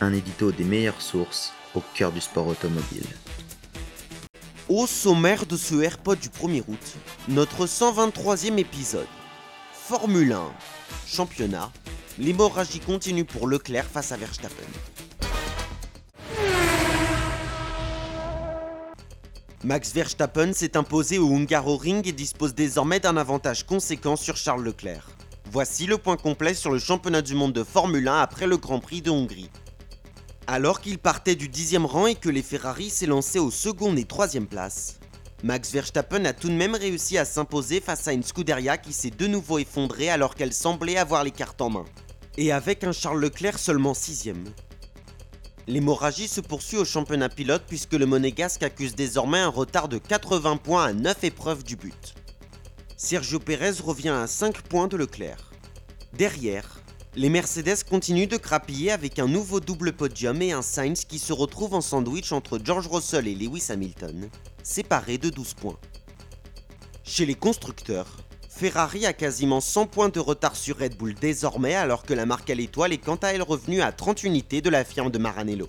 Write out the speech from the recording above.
Un édito des meilleures sources au cœur du sport automobile. Au sommaire de ce AirPod du 1er août, notre 123e épisode. Formule 1, championnat, l'hémorragie continue pour Leclerc face à Verstappen. Max Verstappen s'est imposé au Hungaroring et dispose désormais d'un avantage conséquent sur Charles Leclerc. Voici le point complet sur le championnat du monde de Formule 1 après le Grand Prix de Hongrie. Alors qu'il partait du 10e rang et que les Ferrari s'élançaient au second et troisième place, Max Verstappen a tout de même réussi à s'imposer face à une Scuderia qui s'est de nouveau effondrée alors qu'elle semblait avoir les cartes en main. Et avec un Charles Leclerc seulement 6ème. L'hémorragie se poursuit au championnat pilote puisque le monégasque accuse désormais un retard de 80 points à 9 épreuves du but. Sergio Pérez revient à 5 points de Leclerc. Derrière, les Mercedes continuent de crapiller avec un nouveau double podium et un Sainz qui se retrouve en sandwich entre George Russell et Lewis Hamilton, séparés de 12 points. Chez les constructeurs, Ferrari a quasiment 100 points de retard sur Red Bull désormais alors que la marque à l'étoile est quant à elle revenue à 30 unités de la firme de Maranello.